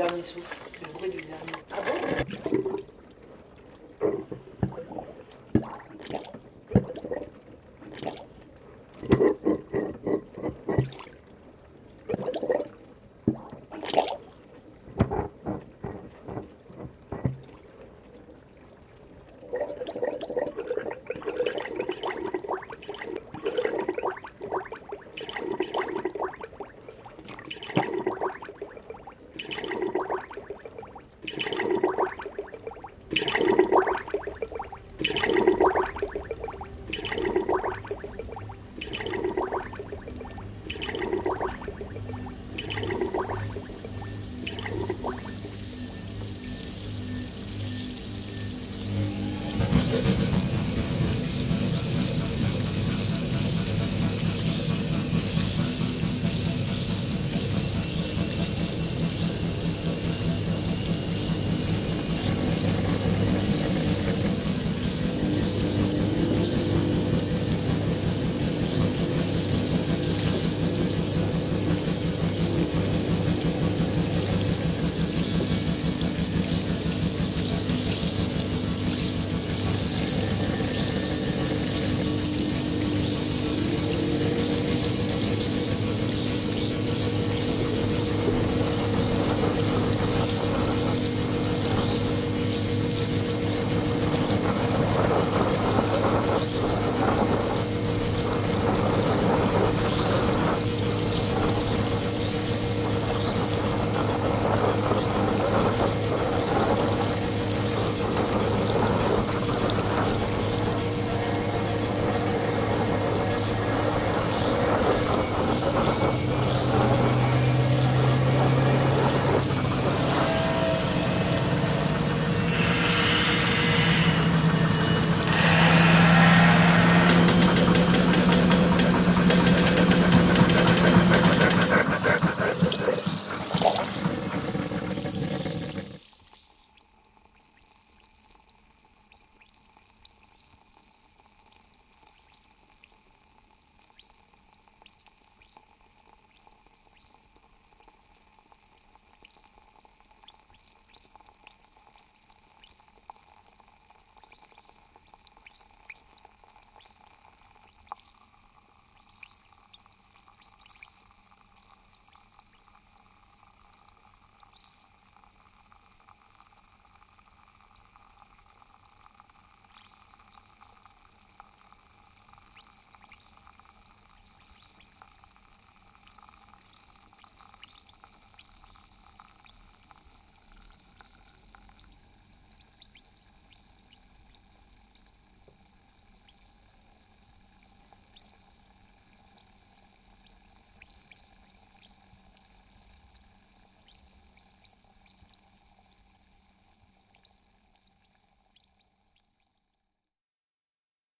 dernier souffle. C'est le bruit du dernier. Ah bon?